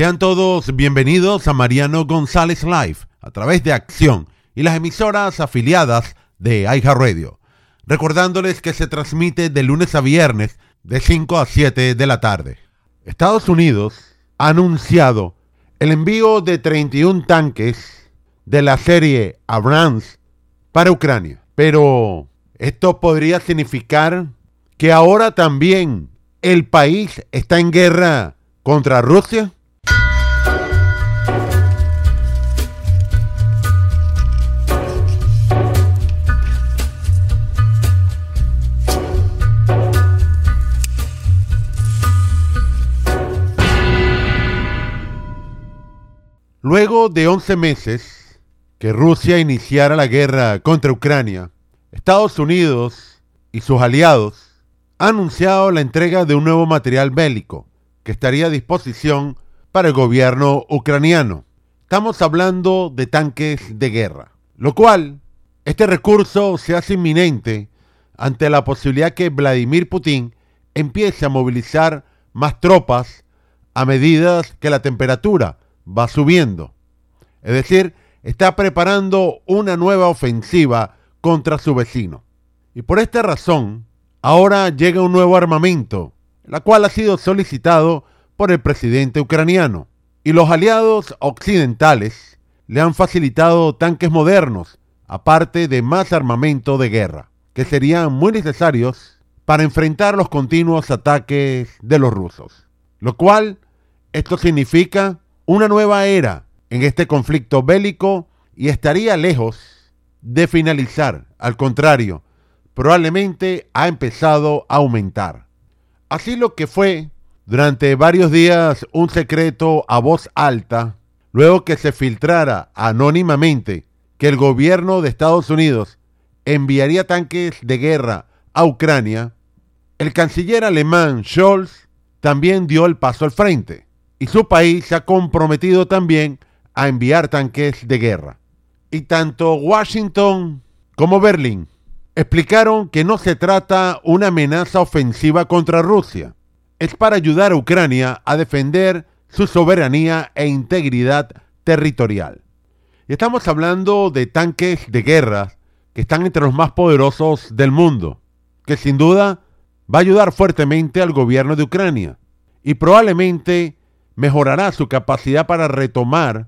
Sean todos bienvenidos a Mariano González Live a través de Acción y las emisoras afiliadas de Radio. Recordándoles que se transmite de lunes a viernes de 5 a 7 de la tarde. Estados Unidos ha anunciado el envío de 31 tanques de la serie Abrams para Ucrania. Pero esto podría significar que ahora también el país está en guerra contra Rusia. Luego de 11 meses que Rusia iniciara la guerra contra Ucrania, Estados Unidos y sus aliados han anunciado la entrega de un nuevo material bélico que estaría a disposición para el gobierno ucraniano. Estamos hablando de tanques de guerra, lo cual este recurso se hace inminente ante la posibilidad que Vladimir Putin empiece a movilizar más tropas a medida que la temperatura va subiendo. Es decir, está preparando una nueva ofensiva contra su vecino. Y por esta razón, ahora llega un nuevo armamento, la cual ha sido solicitado por el presidente ucraniano. Y los aliados occidentales le han facilitado tanques modernos, aparte de más armamento de guerra, que serían muy necesarios para enfrentar los continuos ataques de los rusos. Lo cual, esto significa una nueva era en este conflicto bélico y estaría lejos de finalizar. Al contrario, probablemente ha empezado a aumentar. Así lo que fue durante varios días un secreto a voz alta, luego que se filtrara anónimamente que el gobierno de Estados Unidos enviaría tanques de guerra a Ucrania, el canciller alemán Scholz también dio el paso al frente y su país se ha comprometido también a enviar tanques de guerra. Y tanto Washington como Berlín explicaron que no se trata una amenaza ofensiva contra Rusia. Es para ayudar a Ucrania a defender su soberanía e integridad territorial. Y estamos hablando de tanques de guerra que están entre los más poderosos del mundo, que sin duda va a ayudar fuertemente al gobierno de Ucrania y probablemente mejorará su capacidad para retomar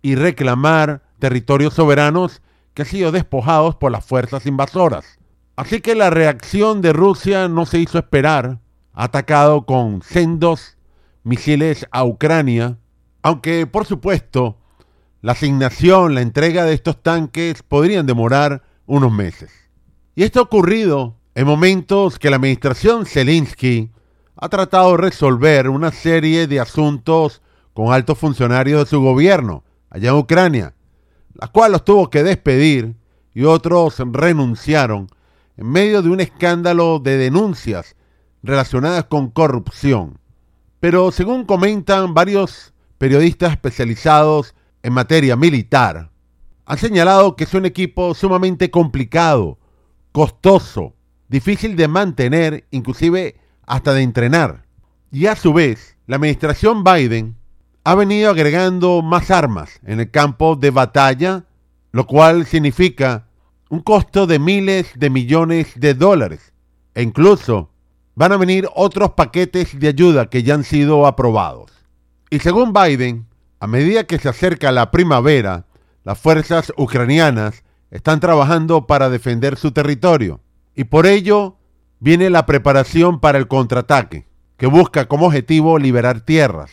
y reclamar territorios soberanos que han sido despojados por las fuerzas invasoras. Así que la reacción de Rusia no se hizo esperar, atacado con sendos misiles a Ucrania, aunque por supuesto la asignación, la entrega de estos tanques podrían demorar unos meses. Y esto ha ocurrido en momentos que la administración Zelensky ha tratado de resolver una serie de asuntos con altos funcionarios de su gobierno allá en Ucrania, la cual los tuvo que despedir y otros renunciaron en medio de un escándalo de denuncias relacionadas con corrupción. Pero según comentan varios periodistas especializados en materia militar, han señalado que es un equipo sumamente complicado, costoso, difícil de mantener, inclusive hasta de entrenar. Y a su vez, la administración Biden ha venido agregando más armas en el campo de batalla, lo cual significa un costo de miles de millones de dólares. E incluso van a venir otros paquetes de ayuda que ya han sido aprobados. Y según Biden, a medida que se acerca la primavera, las fuerzas ucranianas están trabajando para defender su territorio. Y por ello viene la preparación para el contraataque, que busca como objetivo liberar tierras.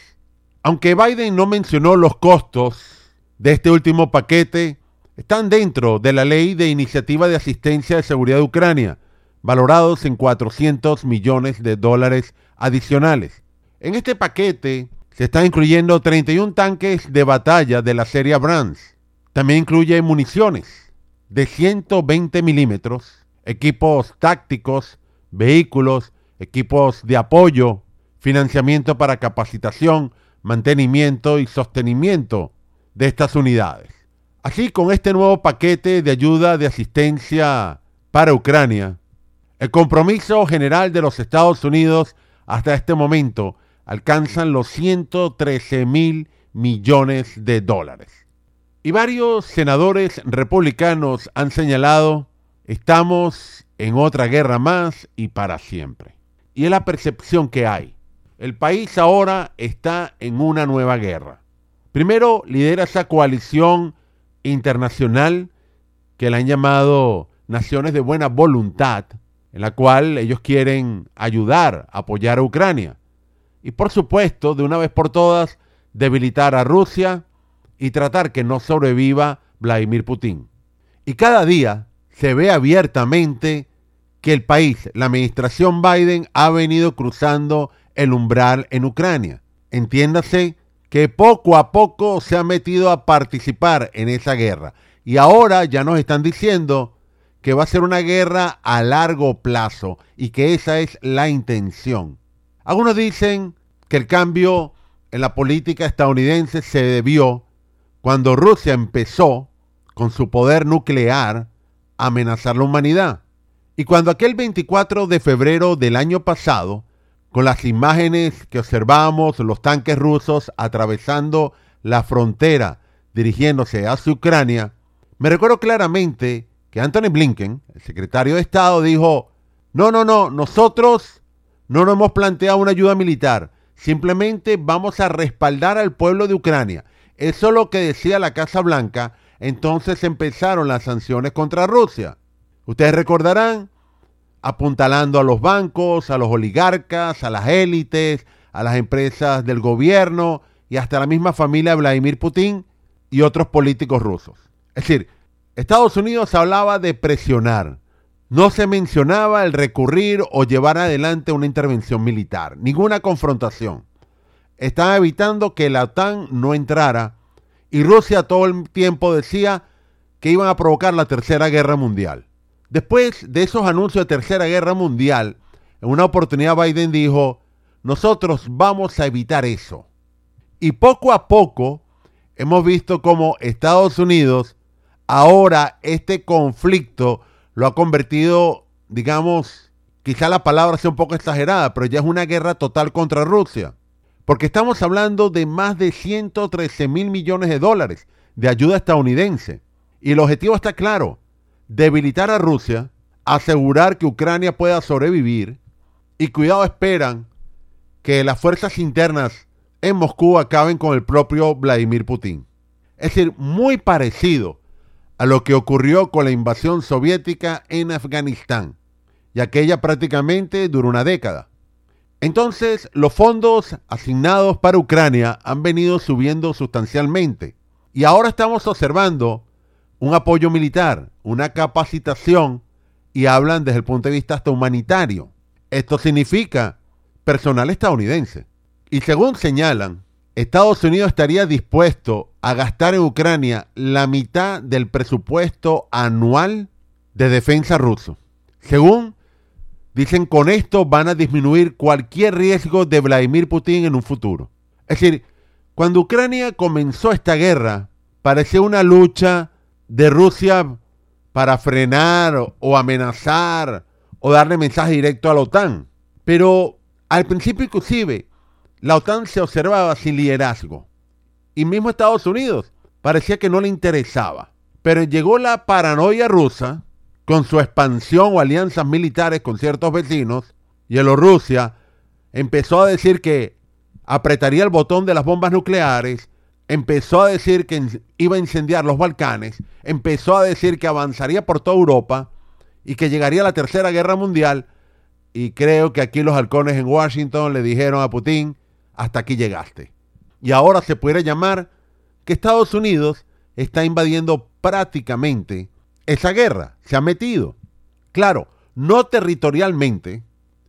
Aunque Biden no mencionó los costos de este último paquete, están dentro de la ley de iniciativa de asistencia de seguridad de Ucrania, valorados en 400 millones de dólares adicionales. En este paquete se están incluyendo 31 tanques de batalla de la serie Abrams. También incluye municiones de 120 milímetros, equipos tácticos vehículos, equipos de apoyo, financiamiento para capacitación, mantenimiento y sostenimiento de estas unidades. Así, con este nuevo paquete de ayuda de asistencia para Ucrania, el compromiso general de los Estados Unidos hasta este momento alcanzan los 113 mil millones de dólares. Y varios senadores republicanos han señalado, estamos en otra guerra más y para siempre. Y es la percepción que hay. El país ahora está en una nueva guerra. Primero lidera esa coalición internacional que la han llamado Naciones de Buena Voluntad, en la cual ellos quieren ayudar, apoyar a Ucrania. Y por supuesto, de una vez por todas, debilitar a Rusia y tratar que no sobreviva Vladimir Putin. Y cada día se ve abiertamente que el país, la administración Biden, ha venido cruzando el umbral en Ucrania. Entiéndase que poco a poco se ha metido a participar en esa guerra. Y ahora ya nos están diciendo que va a ser una guerra a largo plazo y que esa es la intención. Algunos dicen que el cambio en la política estadounidense se debió cuando Rusia empezó con su poder nuclear amenazar la humanidad. Y cuando aquel 24 de febrero del año pasado, con las imágenes que observamos, los tanques rusos atravesando la frontera dirigiéndose hacia Ucrania, me recuerdo claramente que Anthony Blinken, el secretario de Estado, dijo, no, no, no, nosotros no nos hemos planteado una ayuda militar, simplemente vamos a respaldar al pueblo de Ucrania. Eso es lo que decía la Casa Blanca, entonces empezaron las sanciones contra Rusia. Ustedes recordarán, apuntalando a los bancos, a los oligarcas, a las élites, a las empresas del gobierno y hasta la misma familia de Vladimir Putin y otros políticos rusos. Es decir, Estados Unidos hablaba de presionar. No se mencionaba el recurrir o llevar adelante una intervención militar, ninguna confrontación. Estaban evitando que la OTAN no entrara y Rusia todo el tiempo decía que iban a provocar la Tercera Guerra Mundial. Después de esos anuncios de Tercera Guerra Mundial, en una oportunidad Biden dijo, nosotros vamos a evitar eso. Y poco a poco hemos visto cómo Estados Unidos ahora este conflicto lo ha convertido, digamos, quizá la palabra sea un poco exagerada, pero ya es una guerra total contra Rusia. Porque estamos hablando de más de 113 mil millones de dólares de ayuda estadounidense. Y el objetivo está claro, debilitar a Rusia, asegurar que Ucrania pueda sobrevivir y cuidado esperan que las fuerzas internas en Moscú acaben con el propio Vladimir Putin. Es decir, muy parecido a lo que ocurrió con la invasión soviética en Afganistán, y aquella prácticamente duró una década. Entonces, los fondos asignados para Ucrania han venido subiendo sustancialmente, y ahora estamos observando un apoyo militar, una capacitación, y hablan desde el punto de vista hasta humanitario. Esto significa personal estadounidense. Y según señalan, Estados Unidos estaría dispuesto a gastar en Ucrania la mitad del presupuesto anual de defensa ruso. Según dicen, con esto van a disminuir cualquier riesgo de Vladimir Putin en un futuro. Es decir, cuando Ucrania comenzó esta guerra, parecía una lucha de Rusia para frenar o amenazar o darle mensaje directo a la OTAN. Pero al principio inclusive la OTAN se observaba sin liderazgo. Y mismo Estados Unidos parecía que no le interesaba. Pero llegó la paranoia rusa con su expansión o alianzas militares con ciertos vecinos. Bielorrusia empezó a decir que apretaría el botón de las bombas nucleares, empezó a decir que iba a incendiar los Balcanes, empezó a decir que avanzaría por toda Europa y que llegaría la Tercera Guerra Mundial. Y creo que aquí los halcones en Washington le dijeron a Putin, hasta aquí llegaste. Y ahora se puede llamar que Estados Unidos está invadiendo prácticamente esa guerra, se ha metido. Claro, no territorialmente,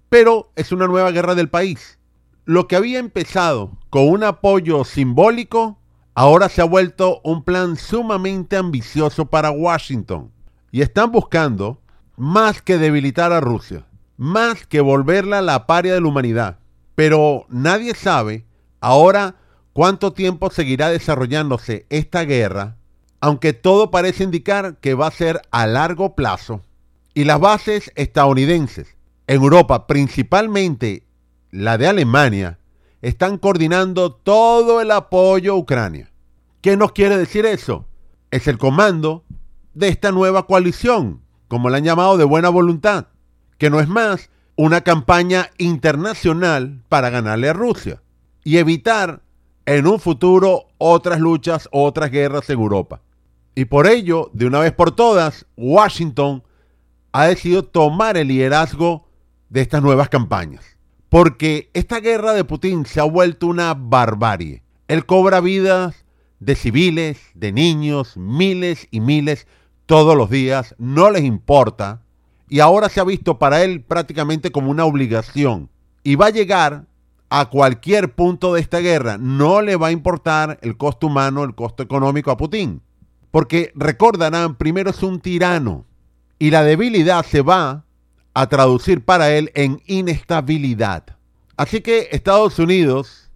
pero es una nueva guerra del país. Lo que había empezado con un apoyo simbólico, ahora se ha vuelto un plan sumamente ambicioso para Washington. Y están buscando más que debilitar a Rusia, más que volverla la paria de la humanidad. Pero nadie sabe ahora cuánto tiempo seguirá desarrollándose esta guerra, aunque todo parece indicar que va a ser a largo plazo. Y las bases estadounidenses en Europa, principalmente la de Alemania, están coordinando todo el apoyo a Ucrania. ¿Qué nos quiere decir eso? Es el comando de esta nueva coalición, como la han llamado de buena voluntad, que no es más una campaña internacional para ganarle a Rusia y evitar en un futuro otras luchas, otras guerras en Europa. Y por ello, de una vez por todas, Washington ha decidido tomar el liderazgo de estas nuevas campañas. Porque esta guerra de Putin se ha vuelto una barbarie. Él cobra vidas de civiles, de niños, miles y miles todos los días, no les importa. Y ahora se ha visto para él prácticamente como una obligación. Y va a llegar a cualquier punto de esta guerra. No le va a importar el costo humano, el costo económico a Putin. Porque recordarán, primero es un tirano. Y la debilidad se va a traducir para él en inestabilidad. Así que Estados Unidos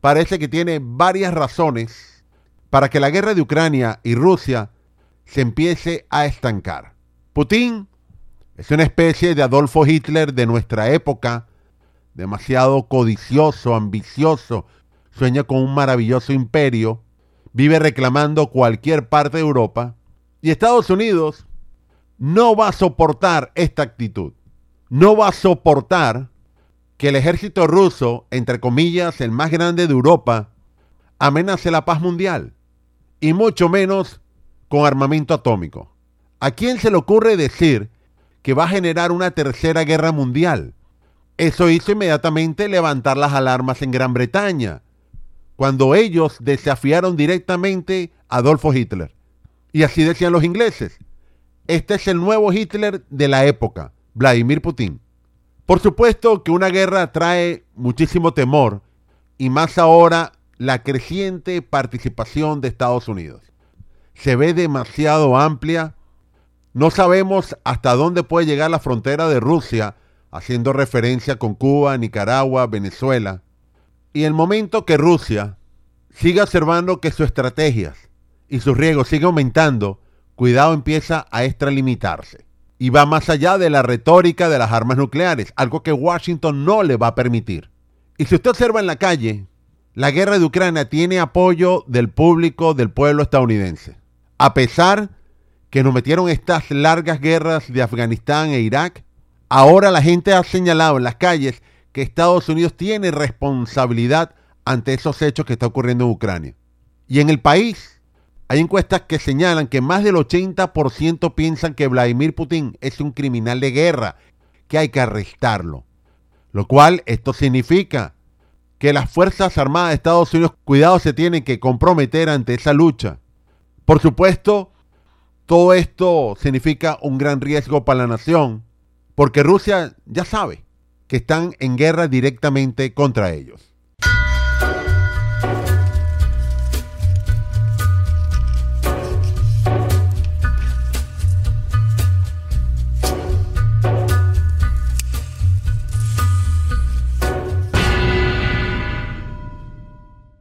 parece que tiene varias razones para que la guerra de Ucrania y Rusia se empiece a estancar. Putin es una especie de Adolfo Hitler de nuestra época, demasiado codicioso, ambicioso, sueña con un maravilloso imperio, vive reclamando cualquier parte de Europa, y Estados Unidos no va a soportar esta actitud. No va a soportar que el ejército ruso, entre comillas, el más grande de Europa, amenace la paz mundial. Y mucho menos con armamento atómico. ¿A quién se le ocurre decir que va a generar una tercera guerra mundial? Eso hizo inmediatamente levantar las alarmas en Gran Bretaña, cuando ellos desafiaron directamente a Adolfo Hitler. Y así decían los ingleses. Este es el nuevo Hitler de la época, Vladimir Putin. Por supuesto que una guerra trae muchísimo temor y más ahora la creciente participación de Estados Unidos. Se ve demasiado amplia. No sabemos hasta dónde puede llegar la frontera de Rusia, haciendo referencia con Cuba, Nicaragua, Venezuela. Y el momento que Rusia siga observando que sus estrategias y sus riesgos siguen aumentando, cuidado empieza a extralimitarse. Y va más allá de la retórica de las armas nucleares, algo que Washington no le va a permitir. Y si usted observa en la calle, la guerra de Ucrania tiene apoyo del público, del pueblo estadounidense. A pesar que nos metieron estas largas guerras de Afganistán e Irak, ahora la gente ha señalado en las calles que Estados Unidos tiene responsabilidad ante esos hechos que está ocurriendo en Ucrania. Y en el país hay encuestas que señalan que más del 80% piensan que Vladimir Putin es un criminal de guerra, que hay que arrestarlo. Lo cual esto significa que las Fuerzas Armadas de Estados Unidos, cuidado, se tienen que comprometer ante esa lucha. Por supuesto, todo esto significa un gran riesgo para la nación, porque Rusia ya sabe están en guerra directamente contra ellos.